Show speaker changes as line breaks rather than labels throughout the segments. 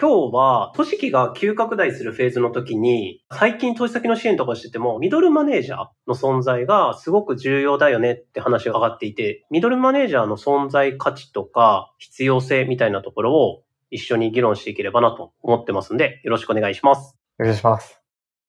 今日は、組織が急拡大するフェーズの時に、最近投資先の支援とかしてても、ミドルマネージャーの存在がすごく重要だよねって話が上がっていて、ミドルマネージャーの存在価値とか必要性みたいなところを一緒に議論していければなと思ってますんで、よろしくお願いします。
お願いします。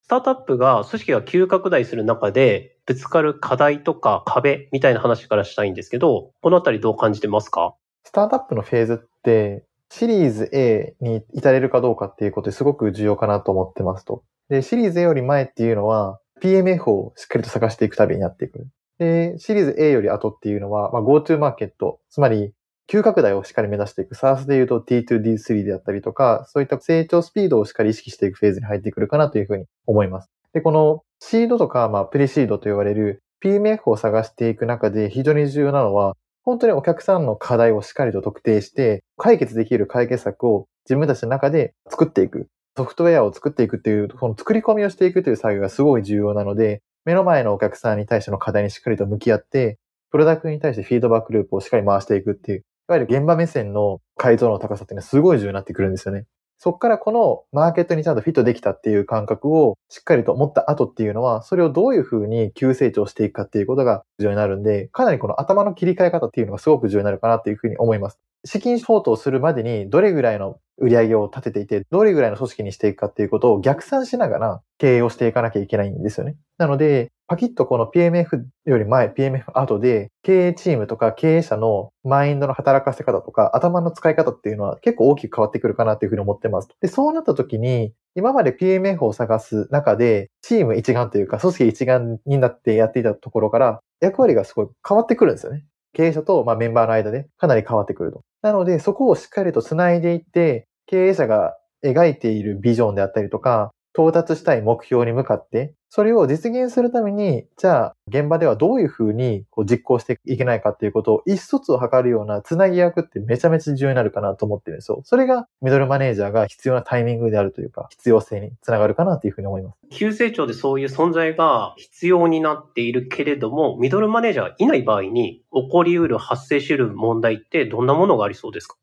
スタートアップが組織が急拡大する中で、ぶつかる課題とか壁みたいな話からしたいんですけど、このあたりどう感じてますか？
スタートアップのフェーズって、シリーズ A に至れるかどうかっていうことですごく重要かなと思ってますと。で、シリーズ A より前っていうのは、PMF をしっかりと探していくたびにやっていく。で、シリーズ A より後っていうのは、まあ、GoTo マーケット、つまり、急拡大をしっかり目指していく。SARS で言うと T2D3 であったりとか、そういった成長スピードをしっかり意識していくフェーズに入ってくるかなというふうに思います。で、このシードとか、まあ、プレシードと言われる PMF を探していく中で非常に重要なのは、本当にお客さんの課題をしっかりと特定して、解決できる解決策を自分たちの中で作っていく。ソフトウェアを作っていくっていう、この作り込みをしていくという作業がすごい重要なので、目の前のお客さんに対しての課題にしっかりと向き合って、プロダクトに対してフィードバックループをしっかり回していくっていう、いわゆる現場目線の解像の高さっていうのはすごい重要になってくるんですよね。そこからこのマーケットにちゃんとフィットできたっていう感覚をしっかりと持った後っていうのは、それをどういうふうに急成長していくかっていうことが重要になるんで、かなりこの頭の切り替え方っていうのがすごく重要になるかなっていうふうに思います。資金相当するまでにどれぐらいの売り上げを立てていて、どれぐらいの組織にしていくかっていうことを逆算しながら経営をしていかなきゃいけないんですよね。なので、パキッとこの PMF より前、PMF 後で、経営チームとか経営者のマインドの働かせ方とか、頭の使い方っていうのは結構大きく変わってくるかなというふうに思ってます。で、そうなった時に、今まで PMF を探す中で、チーム一丸というか、組織一丸になってやっていたところから、役割がすごい変わってくるんですよね。経営者と、ま、メンバーの間でかなり変わってくると。なので、そこをしっかりと繋いでいって、経営者が描いているビジョンであったりとか、到達したい目標に向かって、それを実現するために、じゃあ、現場ではどういうふうにこう実行していけないかっていうことを、意思疎通を図るようなつなぎ役ってめちゃめちゃ重要になるかなと思ってるんですよ。それがミドルマネージャーが必要なタイミングであるというか、必要性につながるかなというふうに思います。
急成長でそういう存在が必要になっているけれども、ミドルマネージャーがいない場合に起こり得る発生しる問題ってどんなものがありそうですか？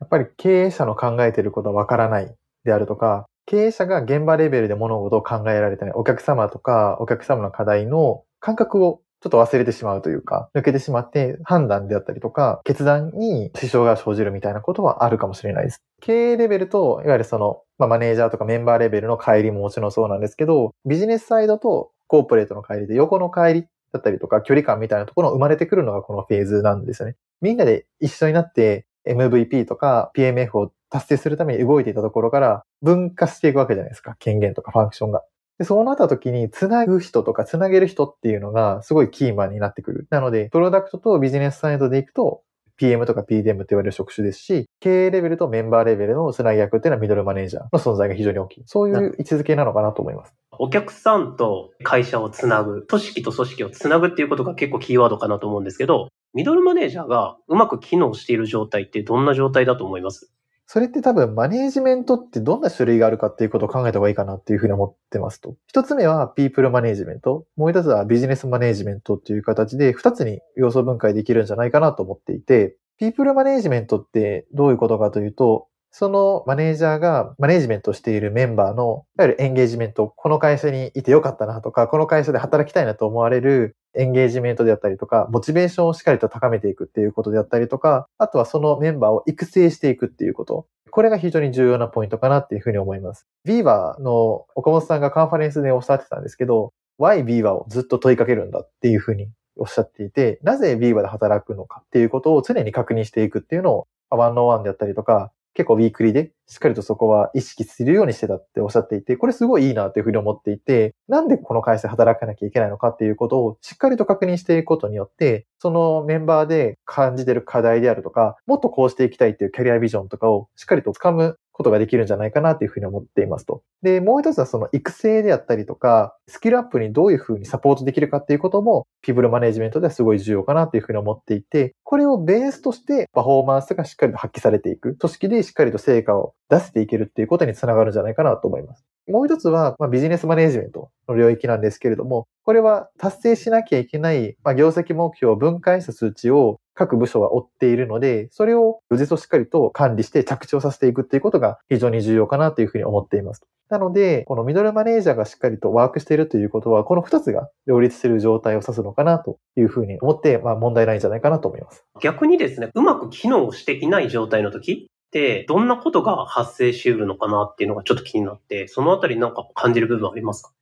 やっぱり経営者の考えていることはわからないであるとか、経営者が現場レベルで物事を考えられてない、お客様とかお客様の課題の感覚をちょっと忘れてしまうというか、抜けてしまって判断であったりとか、決断に支障が生じるみたいなことはあるかもしれないです。経営レベルと、いわゆるその、まあ、マネージャーとかメンバーレベルの帰りももちろんそうなんですけど、ビジネスサイドとコーポレートの帰りで横の帰りだったりとか、距離感みたいなところが生まれてくるのがこのフェーズなんですよね。みんなで一緒になって MVP とか PMF を達成するために動いていたところから分化していくわけじゃないですか。権限とかファンクションが。で、そうなった時に、つなぐ人とかつなげる人っていうのがすごいキーマンになってくる。なので、プロダクトとビジネスサイドでいくと、PM とか PDM って言われる職種ですし、経営レベルとメンバーレベルのつなぎ役っていうのはミドルマネージャーの存在が非常に大きい。そういう位置づけなのかなと思います。
お客さんと会社をつなぐ、組織と組織をつなぐっていうことが結構キーワードかなと思うんですけど、ミドルマネージャーがうまく機能している状態ってどんな状態だと思います？
それって多分マネージメントってどんな種類があるかっていうことを考えた方がいいかなっていうふうに思ってますと。一つ目はピープルマネージメント。もう一つはビジネスマネージメントっていう形で二つに要素分解できるんじゃないかなと思っていて、ピープルマネージメントってどういうことかというと、そのマネージャーがマネージメントしているメンバーの、いわゆるエンゲージメント、この会社にいてよかったなとか、この会社で働きたいなと思われるエンゲージメントであったりとか、モチベーションをしっかりと高めていくっていうことであったりとか、あとはそのメンバーを育成していくっていうこと。これが非常に重要なポイントかなっていうふうに思います。ビーバーの岡本さんがカンファレンスでおっしゃってたんですけど、why ビーバーをずっと問いかけるんだっていうふうにおっしゃっていて、なぜビーバーで働くのかっていうことを常に確認していくっていうのを、 one on one であったりとか、結構ウィークリーでしっかりとそこは意識するようにしてたっておっしゃっていて、これすごいいいなというふうに思っていて、なんでこの会社で働かなきゃいけないのかっていうことをしっかりと確認していくことによって、そのメンバーで感じてる課題であるとか、もっとこうしていきたいっていうキャリアビジョンとかをしっかりと掴むことができるんじゃないかなというふうに思っていますと。で、もう一つはその育成であったりとか、スキルアップにどういうふうにサポートできるかっていうことも、ピブルマネジメントではすごい重要かなというふうに思っていて、これをベースとしてパフォーマンスがしっかりと発揮されていく、組織でしっかりと成果を出せていけるっていうことにつながるんじゃないかなと思います。もう一つは、まあ、ビジネスマネジメントの領域なんですけれども、これは達成しなきゃいけない、まあ、業績目標を分解した数値を各部署は追っているので、それを無事としっかりと管理して着地をさせていくっていうことが非常に重要かなというふうに思っています。なので、このミドルマネージャーがしっかりとワークしているということは、この2つが両立している状態を指すのかなというふうに思って、まあ問題ないんじゃないかなと思います。
逆にですね、うまく機能していない状態の時って、どんなことが発生し得るのかなっていうのがちょっと気になって、そのあたりなんか感じる部分ありますか？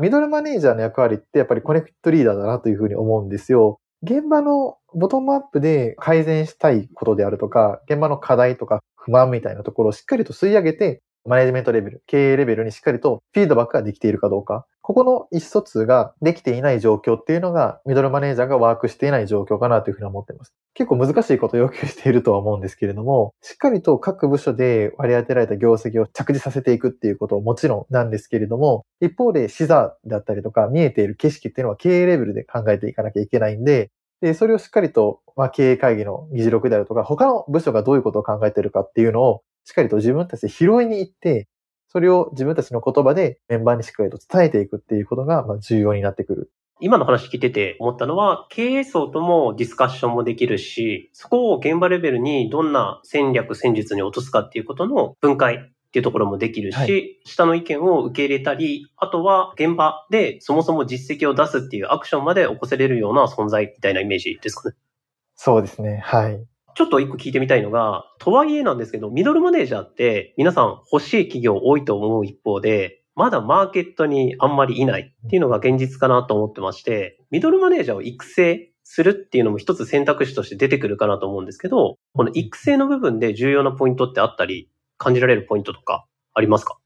ミドルマネージャーの役割ってやっぱりコネクトリーダーだなというふうに思うんですよ。現場のボトムアップで改善したいことであるとか、現場の課題とか不満みたいなところをしっかりと吸い上げて、マネジメントレベル、経営レベルにしっかりとフィードバックができているかどうか。ここの意思疎通ができていない状況っていうのが、ミドルマネージャーがワークしていない状況かなというふうに思っています。結構難しいことを要求しているとは思うんですけれども、しっかりと各部署で割り当てられた業績を着地させていくっていうことももちろんなんですけれども、一方で視座だったりとか見えている景色っていうのは経営レベルで考えていかなきゃいけないんで、で、それをしっかりと、まあ、経営会議の議事録であるとか、他の部署がどういうことを考えているかっていうのを、しっかりと自分たちで拾いに行って、それを自分たちの言葉でメンバーにしっかりと伝えていくっていうことがまあ重要になってくる。
今の話聞いてて思ったのは、経営層ともディスカッションもできるし、そこを現場レベルにどんな戦略、戦術に落とすかっていうことの分解っていうところもできるし、はい、下の意見を受け入れたり、あとは現場でそもそも実績を出すっていうアクションまで起こせれるような存在みたいなイメージですかね。
そうですね。はい。
ちょっと一個聞いてみたいのが、とはいえなんですけど、ミドルマネージャーって皆さん欲しい企業多いと思う一方で、まだマーケットにあんまりいないっていうのが現実かなと思ってまして、ミドルマネージャーを育成するっていうのも一つ選択肢として出てくるかなと思うんですけど、この育成の部分で重要なポイントってあったり、感じられるポイントとかありますか？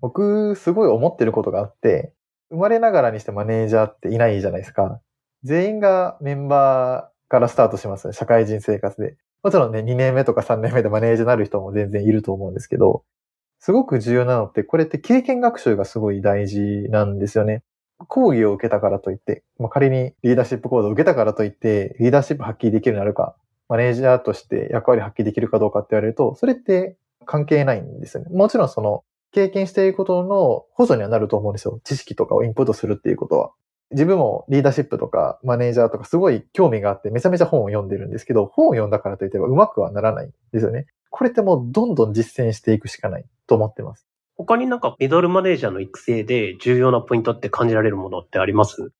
僕、すごい思ってることがあって、生まれながらにしてマネージャーっていないじゃないですか。全員がメンバー、からスタートしますね。社会人生活で。もちろんね、2年目とか3年目でマネージャーになる人も全然いると思うんですけど、すごく重要なのって、これって経験学習がすごい大事なんですよね。講義を受けたからといって、まあ、仮にリーダーシップ講座を受けたからといって、リーダーシップ発揮できるようになるか、マネージャーとして役割発揮できるかどうかって言われると、それって関係ないんですよね。もちろんその、経験していることの補助にはなると思うんですよ。知識とかをインプットするっていうことは。自分もリーダーシップとかマネージャーとかすごい興味があってめちゃめちゃ本を読んでるんですけど、本を読んだからといってうまくはならないんですよね。これってもうどんどん実践していくしかないと思ってます。
他になんかミドルマネージャーの育成で重要なポイントって感じられるものってあります？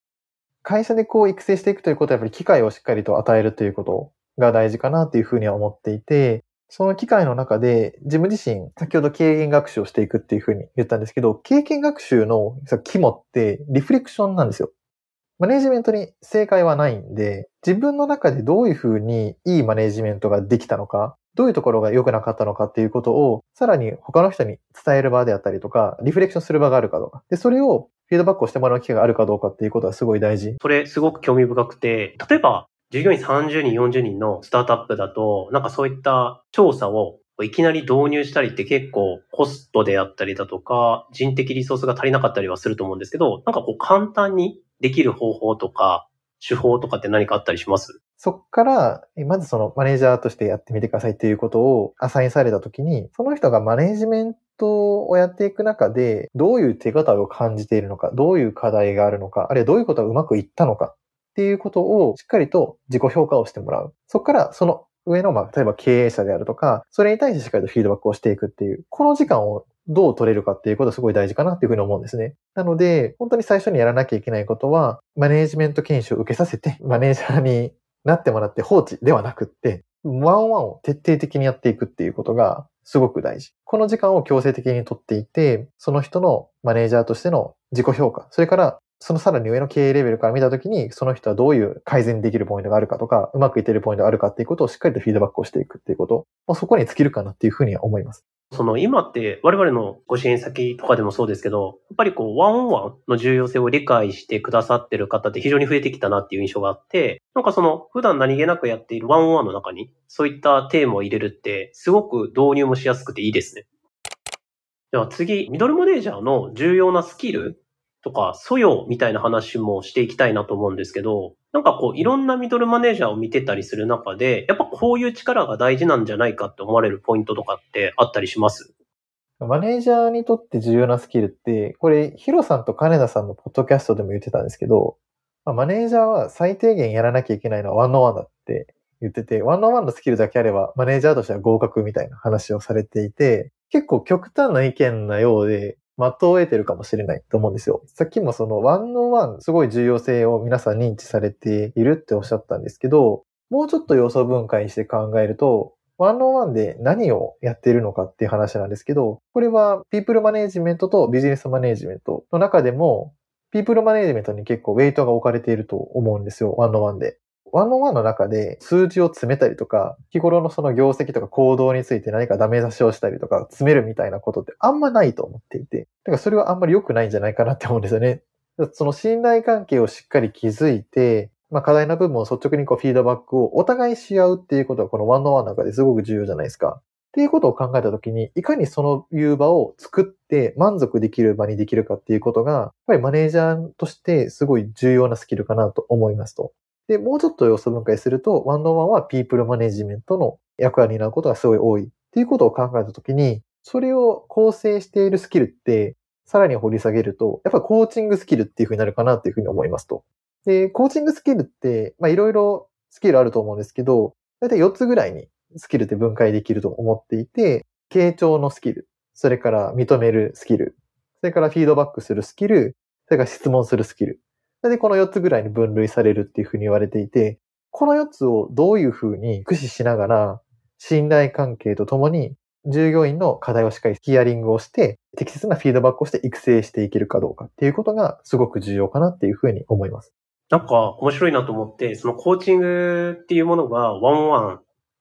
会社でこう育成していくということはやっぱり機会をしっかりと与えるということが大事かなというふうには思っていて、その機会の中で自分自身、先ほど経験学習をしていくっていうふうに言ったんですけど、経験学習の肝ってリフレクションなんですよ。マネジメントに正解はないんで、自分の中でどういうふうにいいマネジメントができたのか、どういうところが良くなかったのかっていうことを、さらに他の人に伝える場であったりとか、リフレクションする場があるかどうか。で、それをフィードバックをしてもらう機会があるかどうかっていうことはすごい大事。
それすごく興味深くて、例えば、従業員30人、40人のスタートアップだと、なんかそういった調査をいきなり導入したりって結構コストであったりだとか、人的リソースが足りなかったりはすると思うんですけど、なんかこう簡単にできる方法とか、手法とかって何かあったりします？
そっから、まずそのマネージャーとしてやってみてくださいっていうことをアサインされたときに、その人がマネージメントをやっていく中で、どういう手形を感じているのか、どういう課題があるのか、あるいはどういうことがうまくいったのかっていうことをしっかりと自己評価をしてもらう。そこからその上の、まあ、例えば経営者であるとか、それに対してしっかりとフィードバックをしていくっていう、この時間をどう取れるかっていうことはすごい大事かなっていうふうに思うんですね。なので、本当に最初にやらなきゃいけないことは、マネージメント研修を受けさせて、マネージャーになってもらって放置ではなくって、ワンワンを徹底的にやっていくっていうことがすごく大事。この時間を強制的にとっていて、その人のマネージャーとしての自己評価、それからそのさらに上の経営レベルから見たときに、その人はどういう改善できるポイントがあるかとか、うまくいっているポイントがあるかっていうことをしっかりとフィードバックをしていくっていうこと、もうそこに尽きるかなっていうふうには思います。
その今って我々のご支援先とかでもそうですけど、やっぱりこうワンオンワンの重要性を理解してくださってる方って非常に増えてきたなっていう印象があって、なんかその普段何気なくやっているワンオンワンの中にそういったテーマを入れるってすごく導入もしやすくていいですね。では次、ミドルマネージャーの重要なスキルとか素養みたいな話もしていきたいなと思うんですけど、なんかこういろんなミドルマネージャーを見てたりする中で、やっぱこういう力が大事なんじゃないかって思われるポイントとかってあったりします？
マネージャーにとって重要なスキルって、これ、ヒロさんと金田さんのポッドキャストでも言ってたんですけど、マネージャーは最低限やらなきゃいけないのはワンノワンだってって言ってて、ワンオンワンのスキルだけあれば、マネージャーとしては合格みたいな話をされていて、結構極端な意見なようで、的を得てるかもしれないと思うんですよ。さっきもそのワンオンワンすごい重要性を皆さん認知されているっておっしゃったんですけど、もうちょっと要素分解して考えると、ワンオンワンで何をやっているのかっていう話なんですけど、これはピープルマネージメントとビジネスマネージメントの中でも、ピープルマネージメントに結構ウェイトが置かれていると思うんですよ、ワンオンワンで。ワンオンワンの中で数字を詰めたりとか、日頃のその業績とか行動について何かダメ出しをしたりとか、詰めるみたいなことってあんまないと思っていて、だからそれはあんまり良くないんじゃないかなって思うんですよね。その信頼関係をしっかり築いて、まあ課題な部分を率直にこうフィードバックをお互いし合うっていうことはこのワンオンワンの中ですごく重要じゃないですか。っていうことを考えたときに、いかにそのいう場を作って満足できる場にできるかっていうことが、やっぱりマネージャーとしてすごい重要なスキルかなと思いますと。で、もうちょっと要素分解すると、ワンオンワンはピープルマネジメントの役割になることがすごい多いっていうことを考えたときに、それを構成しているスキルって、さらに掘り下げると、やっぱコーチングスキルっていうふうになるかなっていうふうに思いますと。で、コーチングスキルって、まあいろいろスキルあると思うんですけど、だいたい4つぐらいにスキルって分解できると思っていて、傾聴のスキル、それから認めるスキル、それからフィードバックするスキル、それから質問するスキル。で、この4つぐらいに分類されるっていうふうに言われていて、この4つをどういうふうに駆使しながら、信頼関係とともに、従業員の課題をしっかりヒアリングをして、適切なフィードバックをして育成していけるかどうかっていうことがすごく重要かなっていうふうに思います。
なんか面白いなと思って、そのコーチングっていうものがワンワン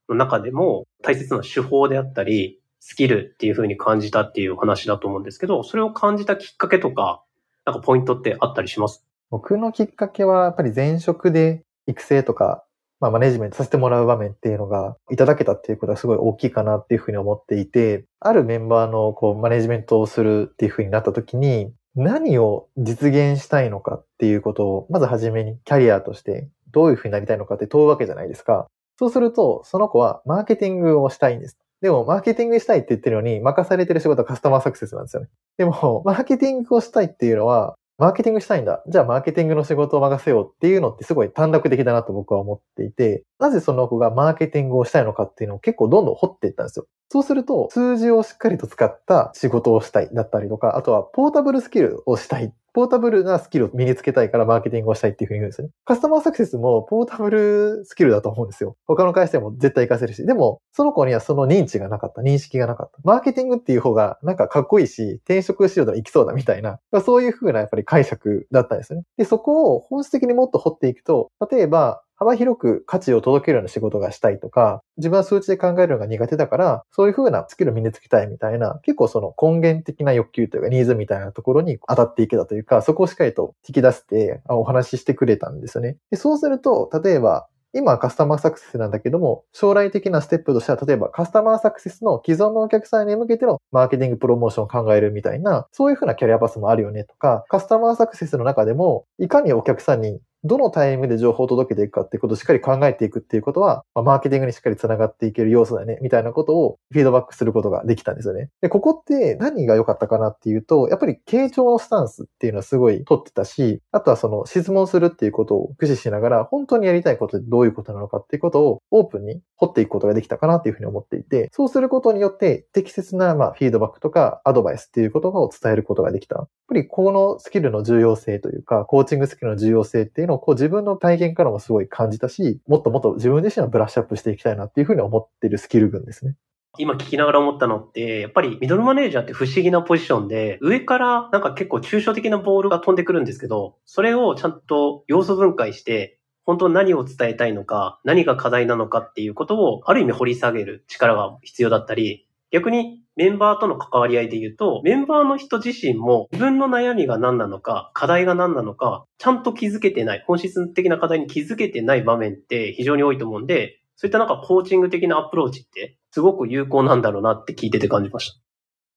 の中でも大切な手法であったり、スキルっていうふうに感じたっていう話だと思うんですけど、それを感じたきっかけとか、なんかポイントってあったりします？
僕のきっかけは、やっぱり前職で育成とか、まあ、マネジメントさせてもらう場面っていうのがいただけたっていうことはすごい大きいかなっていうふうに思っていて、あるメンバーのこうマネジメントをするっていうふうになった時に、何を実現したいのかっていうことを、まずはじめにキャリアとしてどういうふうになりたいのかって問うわけじゃないですか。そうすると、その子はマーケティングをしたいんです。でも、マーケティングしたいって言ってるのに、任されてる仕事はカスタマーサクセスなんですよね。でも、マーケティングをしたいっていうのは、マーケティングしたいんだ。じゃあマーケティングの仕事を任せようっていうのってすごい短絡的だなと僕は思っていて、なぜその子がマーケティングをしたいのかっていうのを結構どんどん掘っていったんですよ。そうすると、数字をしっかりと使った仕事をしたいだったりとか、あとはポータブルスキルをしたいポータブルなスキルを身につけたいからマーケティングをしたいっていうふうに言うんですね。カスタマーサクセスもポータブルスキルだと思うんですよ。他の会社でも絶対活かせるし。でも、その子にはその認知がなかった。認識がなかった。マーケティングっていう方がなんかかっこいいし、転職しようと行きそうだみたいな、そういうふうなやっぱり解釈だったんですね。で、そこを本質的にもっと掘っていくと、例えば、幅広く価値を届けるような仕事がしたいとか、自分は数値で考えるのが苦手だから、そういう風なスキルを身につけたいみたいな、結構その根源的な欲求というかニーズみたいなところに当たっていけたというか、そこをしっかりと引き出してお話ししてくれたんですよね。でそうすると、例えば、今はカスタマーサクセスなんだけども、将来的なステップとしては、例えばカスタマーサクセスの既存のお客さんに向けてのマーケティングプロモーションを考えるみたいな、そういうふうなキャリアパスもあるよねとか、カスタマーサクセスの中でも、いかにお客さんにどのタイミングで情報を届けていくかっていうことをしっかり考えていくっていうことは、まあ、マーケティングにしっかり繋がっていける要素だね、みたいなことをフィードバックすることができたんですよね。で、ここって何が良かったかなっていうと、やっぱり傾聴のスタンスっていうのはすごい取ってたし、あとはその質問するっていうことを駆使しながら、本当にやりたいことってどういうことなのかっていうことをオープンに掘っていくことができたかなっていうふうに思っていて、そうすることによって適切なまあフィードバックとかアドバイスっていうことを伝えることができた。やっぱりこのスキルの重要性というか、コーチングスキルの重要性っていうのをこう自分の体験からもすごい感じたし、もっともっと自分自身をブラッシュアップしていきたいなっていうふうに思ってるスキル群ですね。
今聞きながら思ったのって、やっぱりミドルマネージャーって不思議なポジションで、上からなんか結構抽象的なボールが飛んでくるんですけど、それをちゃんと要素分解して、本当に何を伝えたいのか、何が課題なのかっていうことを、ある意味掘り下げる力が必要だったり、逆にメンバーとの関わり合いで言うと、メンバーの人自身も自分の悩みが何なのか、課題が何なのか、ちゃんと気づけてない、本質的な課題に気づけてない場面って非常に多いと思うんで、そういったなんかコーチング的なアプローチってすごく有効なんだろうなって聞いてて感じました。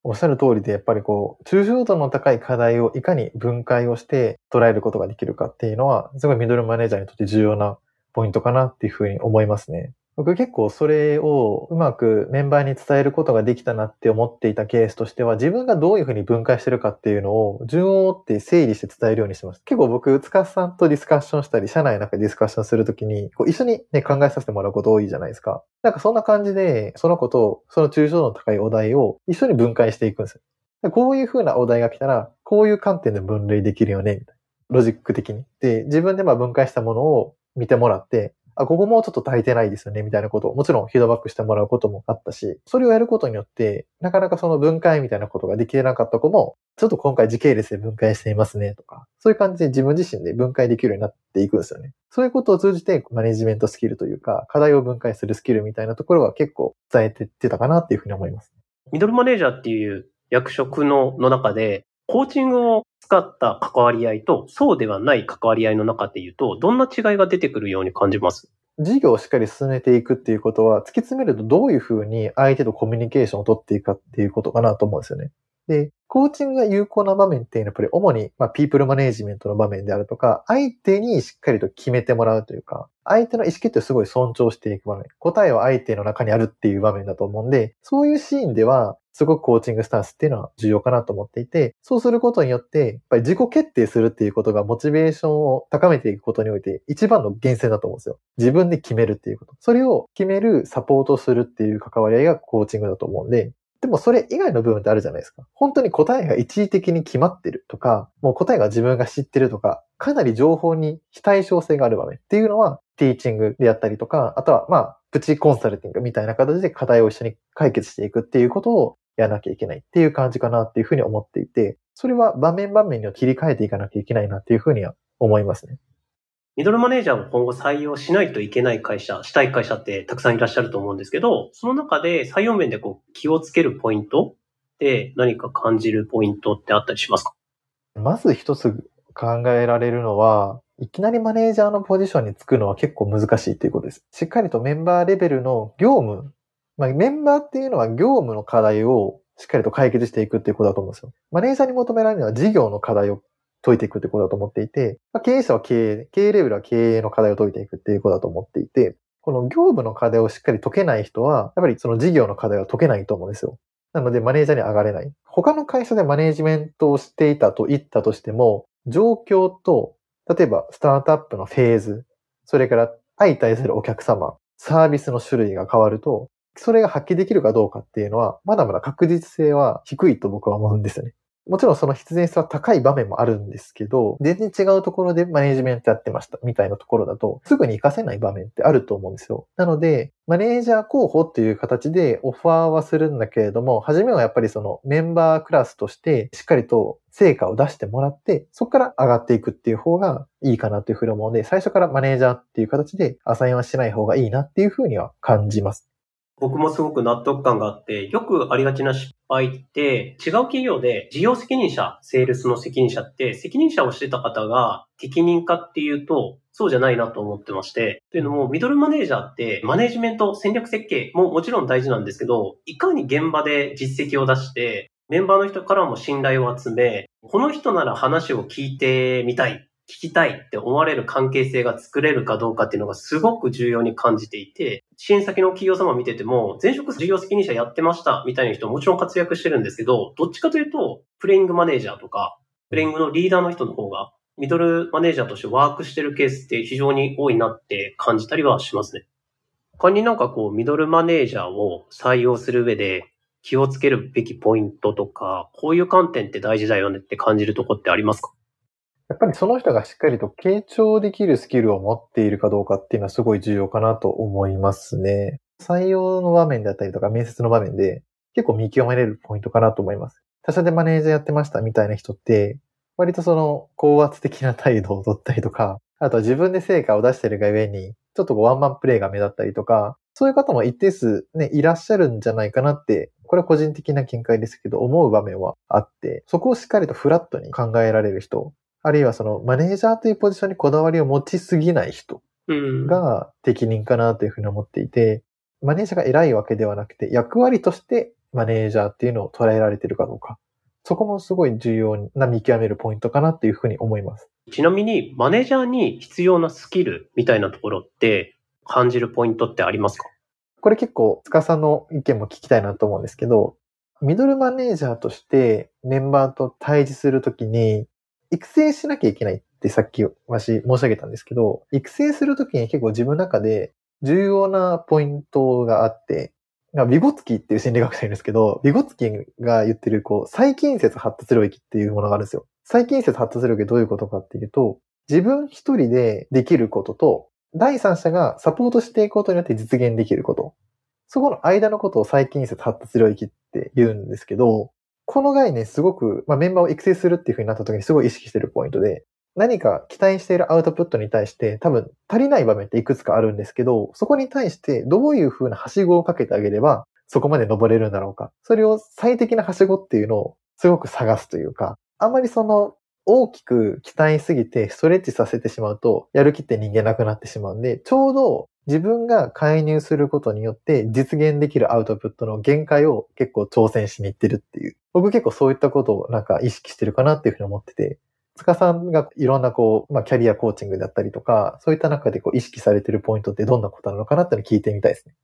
おっしゃる通りで、やっぱりこう、抽象度の高い課題をいかに分解をして捉えることができるかっていうのは、すごいミドルマネージャーにとって重要なポイントかなっていうふうに思いますね。僕結構それをうまくメンバーに伝えることができたなって思っていたケースとしては、自分がどういうふうに分解してるかっていうのを順を追って整理して伝えるようにしてます。結構僕、塚さんとディスカッションしたり、社内の中でディスカッションするときに、こう一緒にね、考えさせてもらうこと多いじゃないですか。なんかそんな感じで、その子と、その抽象度の高いお題を一緒に分解していくんですよ。こういうふうなお題が来たら、こういう観点で分類できるよね、みたいな。ロジック的に。で、自分でまあ分解したものを見てもらって、あ、ここもちょっと足りてないですよね、みたいなことを、もちろんフィードバックしてもらうこともあったし、それをやることによって、なかなかその分解みたいなことができなかった子も、ちょっと今回時系列で分解していますね、とか、そういう感じで自分自身で分解できるようになっていくんですよね。そういうことを通じて、マネジメントスキルというか、課題を分解するスキルみたいなところは結構伝えてってたかなっていうふうに思います。
ミドルマネージャーっていう役職のの中で、コーチングを使った関わり合いと、そうではない関わり合いの中で言うと、どんな違いが出てくるように感じます？
事業をしっかり進めていくっていうことは、突き詰めるとどういうふうに相手とコミュニケーションを取っていくかっていうことかなと思うんですよね。で、コーチングが有効な場面っていうのは、やっぱり主に、まあ、ピープルマネージメントの場面であるとか、相手にしっかりと決めてもらうというか、相手の意思決定をすごい尊重していく場面。答えは相手の中にあるっていう場面だと思うんで、そういうシーンでは、すごくコーチングスタンスっていうのは重要かなと思っていて、そうすることによって、やっぱり自己決定するっていうことがモチベーションを高めていくことにおいて一番の源泉だと思うんですよ。自分で決めるっていうこと。それを決める、サポートするっていう関わり合いがコーチングだと思うんで、でもそれ以外の部分ってあるじゃないですか。本当に答えが一時的に決まってるとか、もう答えが自分が知ってるとか、かなり情報に非対称性がある場面っていうのは、ティーチングであったりとか、あとはまあ、プチコンサルティングみたいな形で課題を一緒に解決していくっていうことをやらなきゃいけないっていう感じかなっていうふうに思っていて、それは場面場面に切り替えていかなきゃいけないなっていうふうには思いますね。
ミドルマネージャーを今後採用しないといけない会社、したい会社ってたくさんいらっしゃると思うんですけど、その中で採用面でこう気をつけるポイントって何か感じるポイントってあったりしますか？
まず一つ考えられるのは、いきなりマネージャーのポジションにつくのは結構難しいということです。しっかりとメンバーレベルの業務、まあ、メンバーっていうのは業務の課題をしっかりと解決していくっていうことだと思うんですよ。マネージャーに求められるのは事業の課題を解いていくってことだと思っていて、まあ、経営者は経営、経営レベルは経営の課題を解いていくっていうことだと思っていて、この業務の課題をしっかり解けない人は、やっぱりその事業の課題は解けないと思うんですよ。なので、マネージャーに上がれない。他の会社でマネージメントをしていたと言ったとしても、状況と、例えばスタートアップのフェーズ、それから相対するお客様、サービスの種類が変わると、それが発揮できるかどうかっていうのは、まだまだ確実性は低いと僕は思うんですよね。もちろんその必然性は高い場面もあるんですけど、全然違うところでマネジメントやってましたみたいなところだと、すぐに活かせない場面ってあると思うんですよ。なので、マネージャー候補っていう形でオファーはするんだけれども、初めはやっぱりそのメンバークラスとしてしっかりと成果を出してもらって、そこから上がっていくっていう方がいいかなというふうに思うので、最初からマネージャーっていう形でアサインはしない方がいいなっていうふうには感じます。
僕もすごく納得感があって、よくありがちな失敗って、違う企業で事業責任者、セールスの責任者って、責任者をしてた方が適任かっていうと、そうじゃないなと思ってまして。というのも、ミドルマネージャーって、マネジメント、戦略設計ももちろん大事なんですけど、いかに現場で実績を出して、メンバーの人からも信頼を集め、この人なら話を聞いてみたい聞きたいって思われる関係性が作れるかどうかっていうのがすごく重要に感じていて、支援先の企業様見てても、前職事業責任者やってましたみたいな人ももちろん活躍してるんですけど、どっちかというと、プレイングマネージャーとか、プレイングのリーダーの人の方が、ミドルマネージャーとしてワークしてるケースって非常に多いなって感じたりはしますね。他になんかこう、ミドルマネージャーを採用する上で気をつけるべきポイントとか、こういう観点って大事だよねって感じるとこってありますか？
やっぱりその人がしっかりと傾聴できるスキルを持っているかどうかっていうのはすごい重要かなと思いますね。採用の場面だったりとか面接の場面で結構見極めれるポイントかなと思います。他社でマネージャーやってましたみたいな人って、割とその高圧的な態度を取ったりとか、あとは自分で成果を出してるがゆえに、ちょっとワンマンプレイが目立ったりとか、そういう方も一定数ね、いらっしゃるんじゃないかなって、これは個人的な見解ですけど、思う場面はあって、そこをしっかりとフラットに考えられる人あるいはそのマネージャーというポジションにこだわりを持ちすぎない人が適任かなというふうに思っていて、マネージャーが偉いわけではなくて、役割としてマネージャーっていうのを捉えられているかどうか。そこもすごい重要な見極めるポイントかなっていうふうに思います。
ちなみに、マネージャーに必要なスキルみたいなところって感じるポイントってありますか？
これ結構、塚さんの意見も聞きたいなと思うんですけど、ミドルマネージャーとしてメンバーと対峙するときに、育成しなきゃいけないってさっき私申し上げたんですけど、育成するときに結構自分の中で重要なポイントがあって、ビゴツキっていう心理学者いるんですけど、ビゴツキが言ってる、こう、再近接発達領域っていうものがあるんですよ。再近接発達領域どういうことかっていうと、自分一人でできることと、第三者がサポートしていくことによって実現できること。そこの間のことを再近接発達領域って言うんですけど、この概念すごく、まあ、メンバーを育成するっていう風になった時にすごい意識してるポイントで、何か期待しているアウトプットに対して多分足りない場面っていくつかあるんですけど、そこに対してどういう風なはしごをかけてあげればそこまで登れるんだろうか。それを最適なはしごっていうのをすごく探すというか、あんまりその大きく期待すぎてストレッチさせてしまうと、やる気って人間なくなってしまうんで、ちょうど自分が介入することによって実現できるアウトプットの限界を結構挑戦しに行ってるっていう。僕結構そういったことをなんか意識してるかなっていうふうに思ってて、塚さんがいろんなこう、まあキャリアコーチングだったりとか、そういった中でこう意識されてるポイントってどんなことなのかなってのを聞いてみたいですね。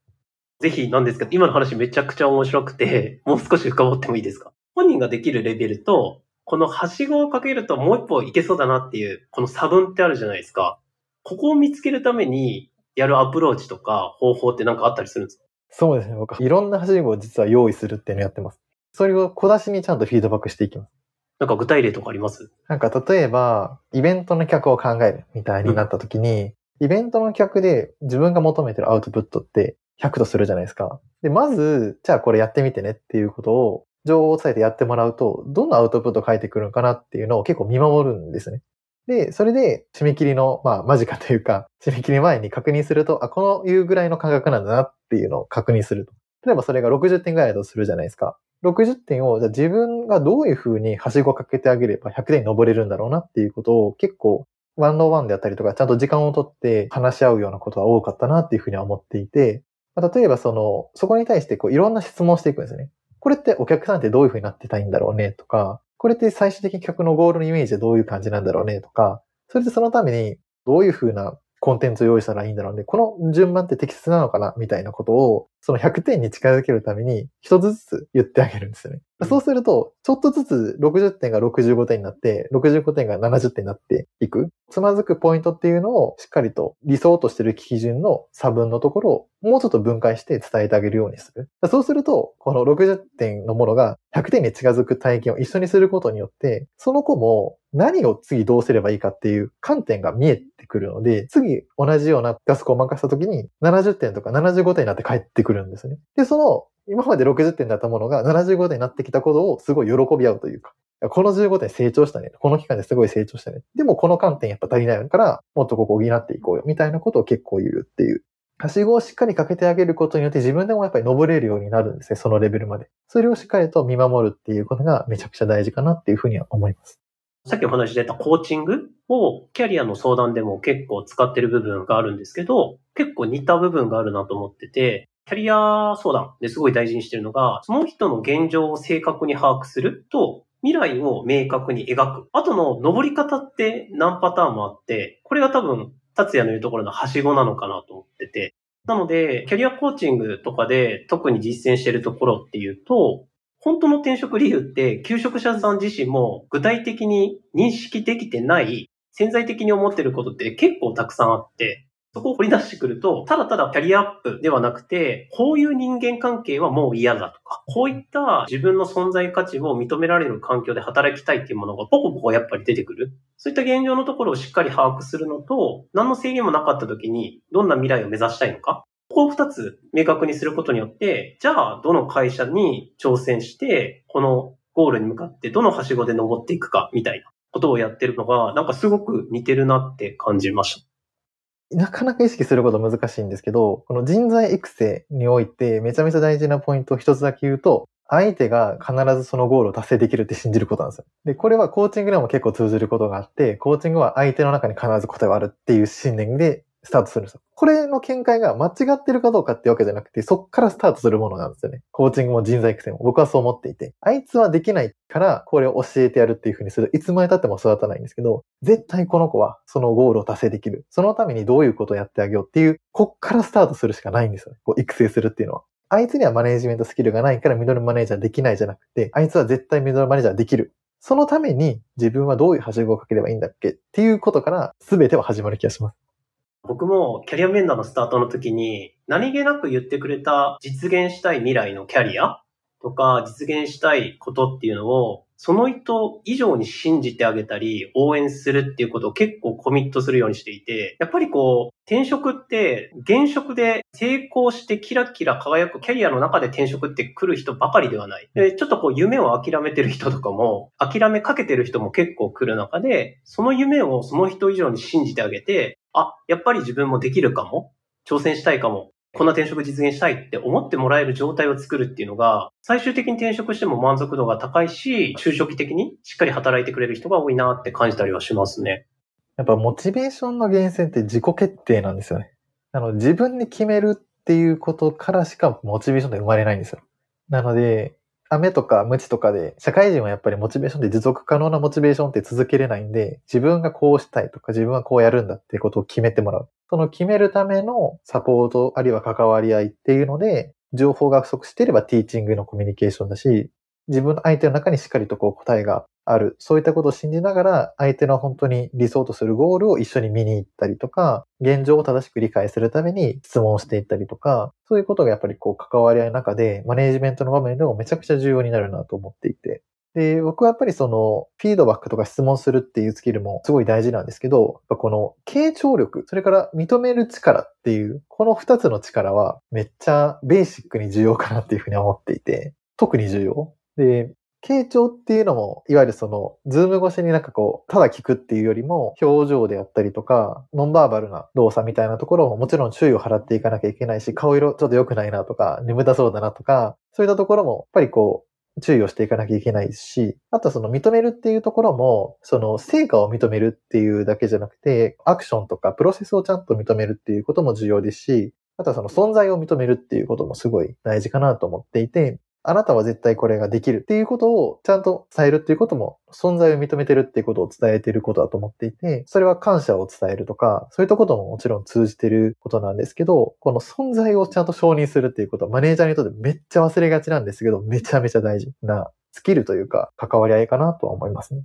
ぜひなんですけど、今の話めちゃくちゃ面白くて、もう少し深掘ってもいいですか？本人ができるレベルと、このはしごをかけるともう一歩いけそうだなっていう、この差分ってあるじゃないですか。ここを見つけるためにやるアプローチとか方法って何かあったりするんですか？
そうですね。僕、いろんなはしごを実は用意するっていうのをやってます。それを小出しにちゃんとフィードバックしていきます。
なんか具体例とかあります？
なんか例えば、イベントの企画を考えるみたいになった時に、うん、イベントの企画で自分が求めてるアウトプットって100とするじゃないですか。で、まず、じゃあこれやってみてねっていうことを情報を伝えてやってもらうと、どんなアウトプットを書いてくるのかなっていうのを結構見守るんですね。で、それで締め切りの、まあ、間近というか、締め切り前に確認すると、あ、このいうぐらいの感覚なんだなっていうのを確認すると。例えばそれが60点ぐらいだとするじゃないですか。60点を、じゃあ自分がどういうふうにはしごかけてあげれば100点に登れるんだろうなっていうことを結構、ワンノーワンであったりとか、ちゃんと時間をとって話し合うようなことは多かったなっていうふうには思っていて、ま例えばその、そこに対してこういろんな質問をしていくんですよね。これってお客さんってどういう風になってたいんだろうねとか、これって最終的に曲のゴールのイメージはどういう感じなんだろうねとか、それでそのためにどういう風なコンテンツを用意したらいいんだろうね。この順番って適切なのかなみたいなことを、その100点に近づけるために、一つずつ言ってあげるんですよね。そうすると、ちょっとずつ60点が65点になって、65点が70点になっていく。つまずくポイントっていうのをしっかりと理想としてる基準の差分のところをもうちょっと分解して伝えてあげるようにする。そうすると、この60点のものが100点に近づく体験を一緒にすることによって、その子も何を次どうすればいいかっていう観点が見えてくるので、次同じようなタスクを任せた時に70点とか75点になって帰ってくるんですね。で、その今まで60点だったものが75点になってきたことをすごい喜び合うというか、この15点成長したね。この期間ですごい成長したね。でもこの観点やっぱ足りないから、もっとここ補っていこうよ。みたいなことを結構言うっていう。はしごをしっかりかけてあげることによって自分でもやっぱり登れるようになるんですね。そのレベルまで。それをしっかりと見守るっていうことがめちゃくちゃ大事かなっていうふうには思います。
さっきお話し出たコーチングをキャリアの相談でも結構使ってる部分があるんですけど、結構似た部分があるなと思ってて、キャリア相談ですごい大事にしてるのが、その人の現状を正確に把握すると、未来を明確に描く。後の登り方って何パターンもあって、これが多分、達也の言うところのはしごなのかなと思ってて。なので、キャリアコーチングとかで特に実践してるところっていうと、本当の転職理由って、求職者さん自身も具体的に認識できてない、潜在的に思ってることって結構たくさんあって、そこを掘り出してくると、ただただキャリアアップではなくて、こういう人間関係はもう嫌だとか、こういった自分の存在価値を認められる環境で働きたいっていうものがポコポコやっぱり出てくる。そういった現状のところをしっかり把握するのと、何の制限もなかった時に、どんな未来を目指したいのか。ここを二つ明確にすることによって、じゃあ、どの会社に挑戦して、このゴールに向かってどのはしごで登っていくか、みたいなことをやってるのが、なんかすごく似てるなって感じました。
なかなか意識すること難しいんですけど、この人材育成においてめちゃめちゃ大事なポイントを一つだけ言うと、相手が必ずそのゴールを達成できるって信じることなんですよ。で、これはコーチングでも結構通じることがあって、コーチングは相手の中に必ず答えはあるっていう信念でスタートするんですよ。これの見解が間違ってるかどうかってわけじゃなくて、そっからスタートするものなんですよね。コーチングも人材育成も。僕はそう思っていて。あいつはできないから、これを教えてやるっていう風にする。いつまで経っても育たないんですけど、絶対この子はそのゴールを達成できる。そのためにどういうことをやってあげようっていう、こっからスタートするしかないんですよね。こう育成するっていうのは。あいつにはマネージメントスキルがないからミドルマネージャーできないじゃなくて、あいつは絶対ミドルマネージャーできる。そのために自分はどういうはしごをかければいいんだっけっていうことから全ては始まる気がします。
僕もキャリア面談のスタートの時に何気なく言ってくれた実現したい未来のキャリアとか実現したいことっていうのをその人以上に信じてあげたり、応援するっていうことを結構コミットするようにしていて、やっぱりこう、転職って、現職で成功してキラキラ輝くキャリアの中で転職って来る人ばかりではない。で、ちょっとこう夢を諦めてる人とかも、諦めかけてる人も結構来る中で、その夢をその人以上に信じてあげて、あ、やっぱり自分もできるかも、挑戦したいかも、こんな転職実現したいって思ってもらえる状態を作るっていうのが、最終的に転職しても満足度が高いし、就職的にしっかり働いてくれる人が多いなって感じたりはしますね。
やっぱモチベーションの源泉って自己決定なんですよね。あの、自分で決めるっていうことからしかモチベーションって生まれないんですよ。なので、雨とか無知とかで、社会人はやっぱりモチベーションで持続可能なモチベーションって続けれないんで、自分がこうしたいとか自分はこうやるんだっていうことを決めてもらう。その決めるためのサポート、あるいは関わり合いっていうので、情報が不足していればティーチングのコミュニケーションだし、自分の相手の中にしっかりとこう答えがある。そういったことを信じながら、相手の本当に理想とするゴールを一緒に見に行ったりとか、現状を正しく理解するために質問をしていったりとか、そういうことがやっぱりこう関わり合いの中で、マネージメントの場面でもめちゃくちゃ重要になるなと思っていて。で、僕はやっぱりその、フィードバックとか質問するっていうスキルもすごい大事なんですけど、この、傾聴力、それから認める力っていう、この二つの力はめっちゃベーシックに重要かなっていうふうに思っていて、特に重要。で、傾聴っていうのも、いわゆるその、ズーム越しになんかこう、ただ聞くっていうよりも、表情であったりとか、ノンバーバルな動作みたいなところももちろん注意を払っていかなきゃいけないし、顔色ちょっと良くないなとか、眠たそうだなとか、そういったところも、やっぱりこう、注意をしていかなきゃいけないし、あとその認めるっていうところも、その成果を認めるっていうだけじゃなくて、アクションとかプロセスをちゃんと認めるっていうことも重要ですし、あとはその存在を認めるっていうこともすごい大事かなと思っていて、あなたは絶対これができるっていうことをちゃんと伝えるっていうことも存在を認めてるっていうことを伝えてることだと思っていて、それは感謝を伝えるとか、そういったことももちろん通じてることなんですけど、この存在をちゃんと承認するっていうことはマネージャーにとってめっちゃ忘れがちなんですけど、めちゃめちゃ大事なスキルというか関わり合いかなとは思いますね。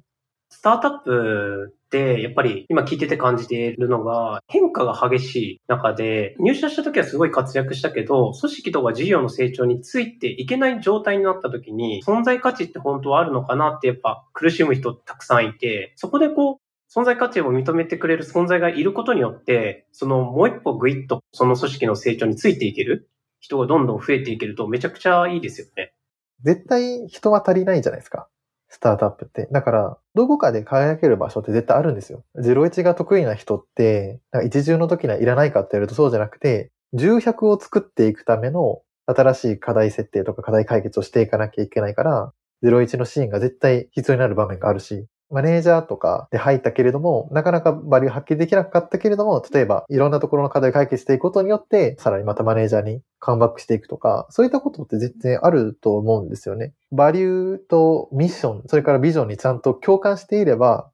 スタートアップって、やっぱり今聞いてて感じているのが、変化が激しい中で、入社した時はすごい活躍したけど、組織とか事業の成長についていけない状態になった時に、存在価値って本当はあるのかなってやっぱ苦しむ人たくさんいて、そこでこう、存在価値を認めてくれる存在がいることによって、そのもう一歩グイッとその組織の成長についていける人がどんどん増えていけるとめちゃくちゃいいですよね。
絶対人は足りないじゃないですか。スタートアップって。だから、どこかで輝ける場所って絶対あるんですよ。01が得意な人って、なんか一重の時にはいらないかって言われるとそうじゃなくて、重100を作っていくための新しい課題設定とか課題解決をしていかなきゃいけないから、01のシーンが絶対必要になる場面があるし、マネージャーとかで入ったけれども、なかなかバリュー発揮できなかったけれども、例えばいろんなところの課題を解決していくことによって、さらにまたマネージャーにカムバックしていくとか、そういったことって絶対あると思うんですよね。バリューとミッション、それからビジョンにちゃんと共感していれば、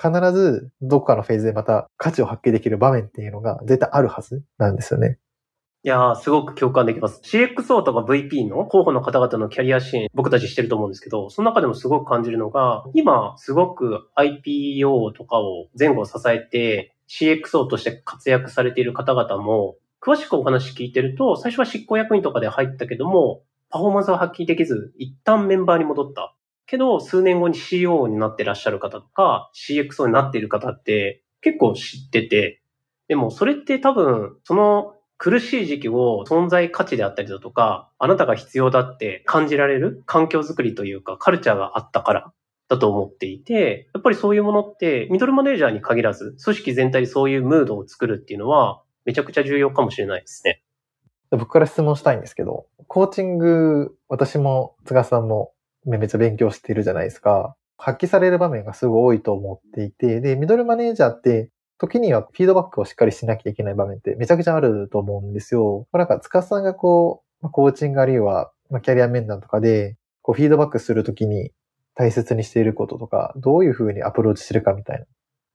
必ずどこかのフェーズでまた価値を発揮できる場面っていうのが絶対あるはずなんですよね。
いやー、すごく共感できます。CXO とか VP の候補の方々のキャリア支援、僕たちしてると思うんですけど、その中でもすごく感じるのが、今、すごく IPO とかを前後支えて、CXO として活躍されている方々も、詳しくお話聞いてると、最初は執行役員とかで入ったけども、パフォーマンスを発揮できず、一旦メンバーに戻った。けど、数年後に CO になってらっしゃる方とか、CXO になっている方って結構知ってて、でもそれって多分、その苦しい時期を存在価値であったりだとか、あなたが必要だって感じられる環境づくりというか、カルチャーがあったからだと思っていて、やっぱりそういうものって、ミドルマネージャーに限らず、組織全体でそういうムードを作るっていうのは、めちゃくちゃ重要かもしれないですね。
僕から質問したいんですけど、コーチング、私も、菅さんもめちゃ勉強しているじゃないですか。発揮される場面がすごい多いと思っていて、で、ミドルマネージャーって時にはフィードバックをしっかりしなきゃいけない場面ってめちゃくちゃあると思うんですよ。なんか、塚さんがこう、コーチングあるいはキャリア面談とかで、こう、フィードバックするときに大切にしていることとか、どういうふうにアプローチするかみたいな、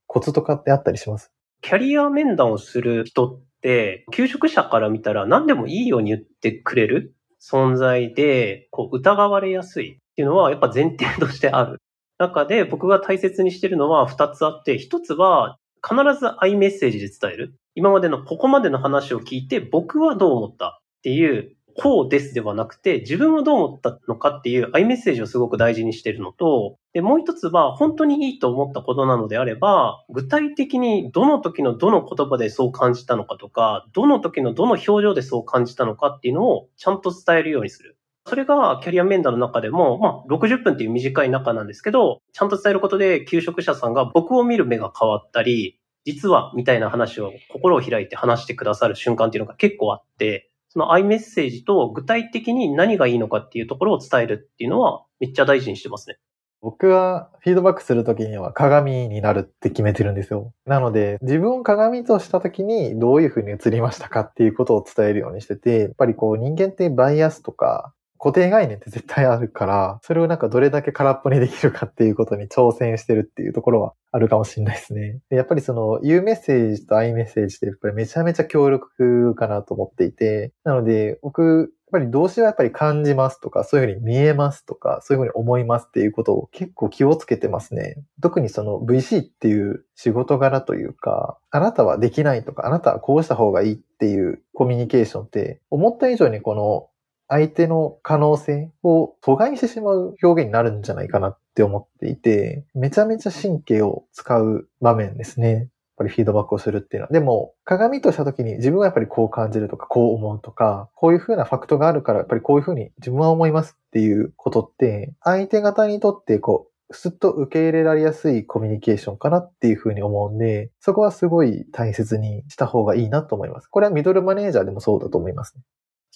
コツとかってあったりします？
キャリア面談をする人って、求職者から見たら何でもいいように言ってくれる存在で、こう、疑われやすいっていうのはやっぱ前提としてある。中で僕が大切にしてるのは2つあって、1つは必ずアイメッセージで伝える。今までのここまでの話を聞いて僕はどう思ったっていうこうですではなくて、自分はどう思ったのかっていうアイメッセージをすごく大事にしてるのと、で、もう一つは本当にいいと思ったことなのであれば、具体的にどの時のどの言葉でそう感じたのかとか、どの時のどの表情でそう感じたのかっていうのをちゃんと伝えるようにする。それがキャリア面談の中でも、まあ、60分っていう短い中なんですけど、ちゃんと伝えることで、求職者さんが僕を見る目が変わったり、実は、みたいな話を心を開いて話してくださる瞬間っていうのが結構あって、その i メッセージと具体的に何がいいのかっていうところを伝えるっていうのはめっちゃ大事にしてますね。
僕はフィードバックするときには鏡になるって決めてるんですよ。なので、自分を鏡としたときにどういうふうに映りましたかっていうことを伝えるようにしてて、やっぱりこう人間ってバイアスとか固定概念って絶対あるから、それをなんかどれだけ空っぽにできるかっていうことに挑戦してるっていうところはあるかもしれないですね。やっぱりその、言うメッセージとアイメッセージってやっぱりめちゃめちゃ強力かなと思っていて、なので、僕、やっぱり動詞はやっぱり感じますとか、そういうふうに見えますとか、そういうふうに思いますっていうことを結構気をつけてますね。特にその VC っていう仕事柄というか、あなたはできないとか、あなたはこうした方がいいっていうコミュニケーションって、思った以上にこの相手の可能性を阻害してしまう表現になるんじゃないかなって思っていて、めちゃめちゃ神経を使う場面ですね。やっぱりフィードバックをするっていうのは。でも、鏡とした時に自分はやっぱりこう感じるとか、こう思うとか、こういうふうなファクトがあるから、やっぱりこういうふうに自分は思いますっていうことって、相手方にとってこう、すっと受け入れられやすいコミュニケーションかなっていうふうに思うんで、そこはすごい大切にした方がいいなと思います。これはミドルマネージャーでもそうだと思いますね。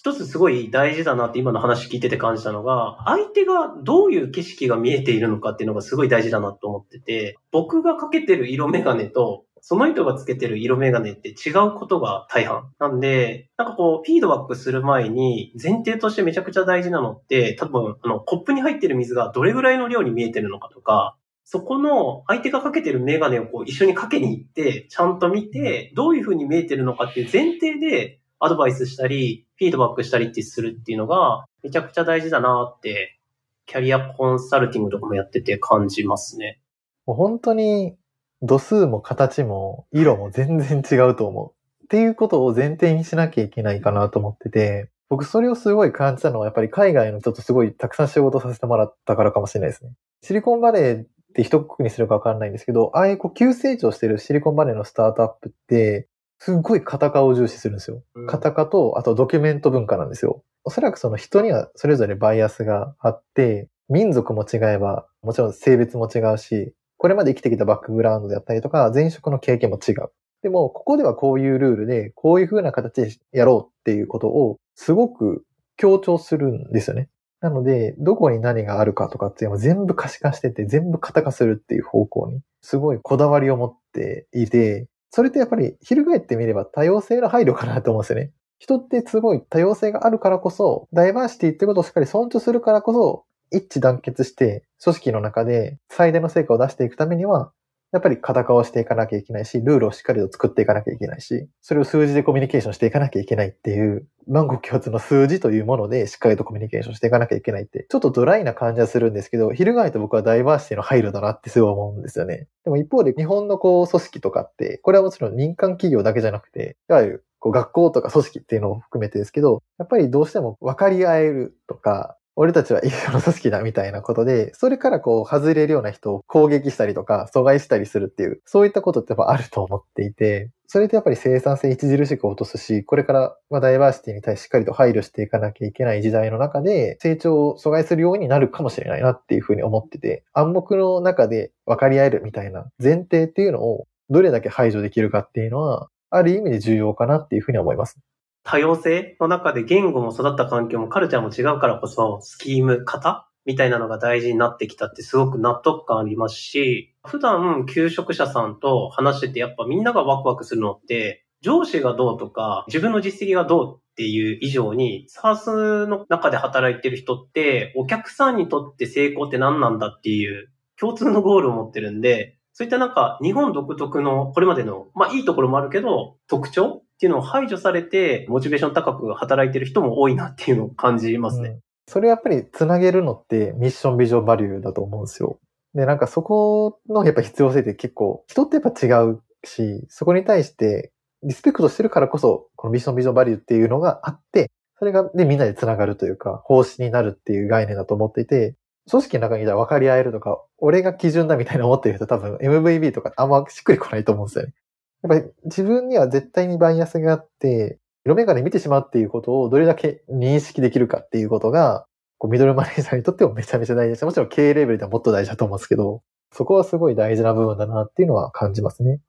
一つすごい大事だなって今の話聞いてて感じたのが、相手がどういう景色が見えているのかっていうのがすごい大事だなと思ってて、僕がかけてる色眼鏡と、その人がつけてる色眼鏡って違うことが大半。なんで、なんかこう、フィードバックする前に、前提としてめちゃくちゃ大事なのって、多分、あの、コップに入ってる水がどれぐらいの量に見えてるのかとか、そこの相手がかけてるメガネをこう一緒にかけに行って、ちゃんと見て、どういう風に見えてるのかっていう前提で、アドバイスしたり、フィードバックしたりってするっていうのが、めちゃくちゃ大事だなって、キャリアコンサルティングとかもやってて感じますね。
もう本当に、度数も形も色も全然違うと思う。っていうことを前提にしなきゃいけないかなと思ってて、僕それをすごい感じたのは、やっぱり海外の人とすごいたくさん仕事させてもらったからかもしれないですね。シリコンバレーって一括りにするかわかんないんですけど、ああいうこう急成長してるシリコンバレーのスタートアップって、すっごいカタカを重視するんですよ。カタカと、あとドキュメント文化なんですよ。おそらくその人にはそれぞれバイアスがあって、民族も違えば、もちろん性別も違うし、これまで生きてきたバックグラウンドであったりとか、前職の経験も違う。でも、ここではこういうルールで、こういう風な形でやろうっていうことを、すごく強調するんですよね。なので、どこに何があるかとかっていうのを全部可視化してて、全部型化するっていう方向に、すごいこだわりを持っていて、それってやっぱり翻ってみれば多様性の配慮かなと思うんですよね。人ってすごい多様性があるからこそ、ダイバーシティってことをしっかり尊重するからこそ、一致団結して組織の中で最大の成果を出していくためには、やっぱり型化をしていかなきゃいけないし、ルールをしっかりと作っていかなきゃいけないし、それを数字でコミュニケーションしていかなきゃいけないっていう、万国共通の数字というものでしっかりとコミュニケーションしていかなきゃいけないって、ちょっとドライな感じはするんですけど、翻って僕はダイバーシティの配慮だなってすごい思うんですよね。でも一方で日本のこう組織とかって、これはもちろん民間企業だけじゃなくて、いわゆるこう学校とか組織っていうのを含めてですけど、やっぱりどうしても分かり合えるとか、俺たちは一緒の組織だみたいなことで、それからこう外れるような人を攻撃したりとか阻害したりするっていう、そういったことってやっぱあると思っていて、それってやっぱり生産性著しく落とすし、これからまダイバーシティに対ししっかりと配慮していかなきゃいけない時代の中で、成長を阻害するようになるかもしれないなっていうふうに思ってて、暗黙の中で分かり合えるみたいな前提っていうのをどれだけ排除できるかっていうのは、ある意味で重要かなっていうふうに思います。
多様性の中で言語も育った環境もカルチャーも違うからこそ、スキーム、型？みたいなのが大事になってきたってすごく納得感ありますし、普段求職者さんと話しててやっぱみんながワクワクするのって、上司がどうとか、自分の実績がどうっていう以上に、サースの中で働いてる人って、お客さんにとって成功って何なんだっていう共通のゴールを持ってるんで、そういったなんか日本独特のこれまでの、まあいいところもあるけど、特徴っていうのを排除されて、モチベーション高く働いてる人も多いなっていうのを感じますね。うん、
それやっぱりつなげるのってミッションビジョンバリューだと思うんですよ。で、なんかそこのやっぱ必要性って結構、人ってやっぱ違うし、そこに対してリスペクトしてるからこそ、このミッションビジョンバリューっていうのがあって、それがでみんなで繋がるというか、方針になるっていう概念だと思っていて、組織の中にいたら分かり合えるとか、俺が基準だみたいな思ってる人多分 MVB とかあんましっくりこないと思うんですよね。やっぱり自分には絶対にバイアスがあって、色眼鏡見てしまうっていうことをどれだけ認識できるかっていうことが、こうミドルマネージャーにとってもめちゃめちゃ大事です。もちろん経営レベルではもっと大事だと思うんですけど、そこはすごい大事な部分だなっていうのは感じますね。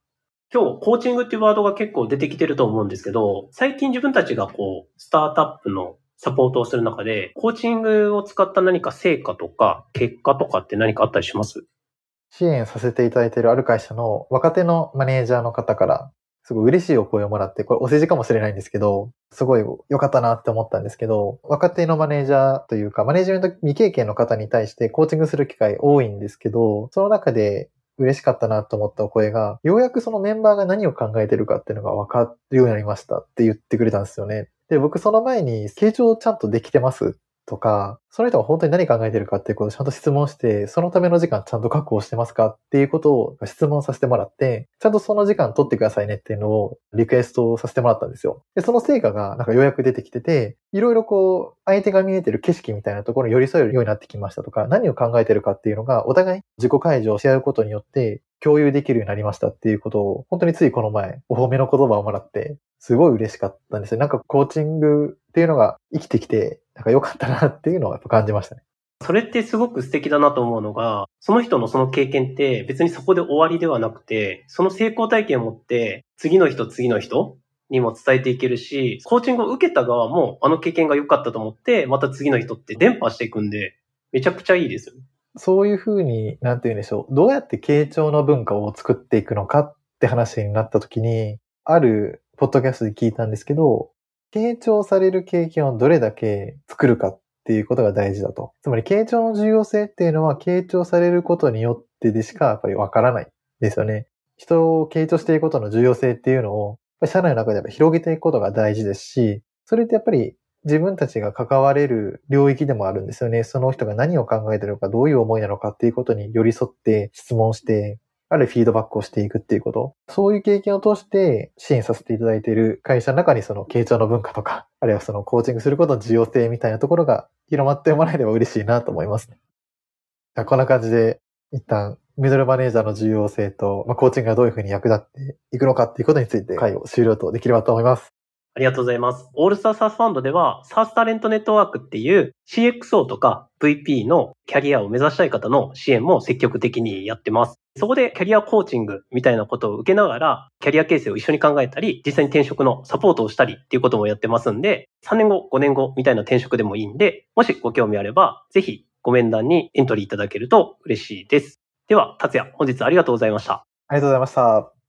今日、コーチングっていうワードが結構出てきてると思うんですけど、最近自分たちがこう、スタートアップのサポートをする中で、コーチングを使った何か成果とか、結果とかって何かあったりします？
支援させていただいているある会社の若手のマネージャーの方から、すごい嬉しいお声をもらって、これお世辞かもしれないんですけど、すごい良かったなって思ったんですけど、若手のマネージャーというか、マネージメント未経験の方に対してコーチングする機会多いんですけど、その中で嬉しかったなと思ったお声が、ようやくそのメンバーが何を考えてるかっていうのが分かるようになりましたって言ってくれたんですよね。で、僕その前に、傾聴ちゃんとできてます？とか、その人が本当に何考えてるかっていうことをちゃんと質問して、そのための時間ちゃんと確保してますか？っていうことを質問させてもらって、ちゃんとその時間取ってくださいねっていうのをリクエストさせてもらったんですよ。で、その成果がなんかようやく出てきてて、いろいろこう、相手が見えてる景色みたいなところに寄り添えるようになってきましたとか、何を考えてるかっていうのが、お互い自己解除をし合うことによって、共有できるようになりましたっていうことを、本当についこの前、お褒めの言葉をもらって、すごい嬉しかったんですよ。なんかコーチングっていうのが生きてきて、なんか良かったなっていうのをやっぱ感じましたね。
それってすごく素敵だなと思うのが、その人のその経験って別にそこで終わりではなくて、その成功体験を持って次の人次の人にも伝えていけるし、コーチングを受けた側もあの経験が良かったと思って、また次の人って伝播していくんで、めちゃくちゃいいですよね。
そういうふうに、なんて言うんでしょう。どうやって傾聴の文化を作っていくのかって話になった時に、あるポッドキャストで聞いたんですけど、傾聴される経験をどれだけ作るかっていうことが大事だと。つまり、傾聴の重要性っていうのは、傾聴されることによってでしかやっぱりわからないですよね。人を傾聴していくことの重要性っていうのを、社内の中でやっぱ広げていくことが大事ですし、それってやっぱり自分たちが関われる領域でもあるんですよね。その人が何を考えてるのか、どういう思いなのかっていうことに寄り添って質問して、あるフィードバックをしていくっていうこと。そういう経験を通して支援させていただいている会社の中にその傾聴の文化とか、あるいはそのコーチングすることの重要性みたいなところが広まってもらえれば嬉しいなと思いますね。こんな感じで一旦ミドルマネージャーの重要性と、まあ、コーチングがどういうふうに役立っていくのかっていうことについて会を終了とできればと思います。
ありがとうございます。オールスターサースファンドでは、サースタレントネットワークっていう CXO とか VP のキャリアを目指したい方の支援も積極的にやってます。そこでキャリアコーチングみたいなことを受けながら、キャリア形成を一緒に考えたり、実際に転職のサポートをしたりっていうこともやってますんで、3年後、5年後みたいな転職でもいいんで、もしご興味あれば、ぜひご面談にエントリーいただけると嬉しいです。では、達也、本日ありがとうございました。
ありがとうございました。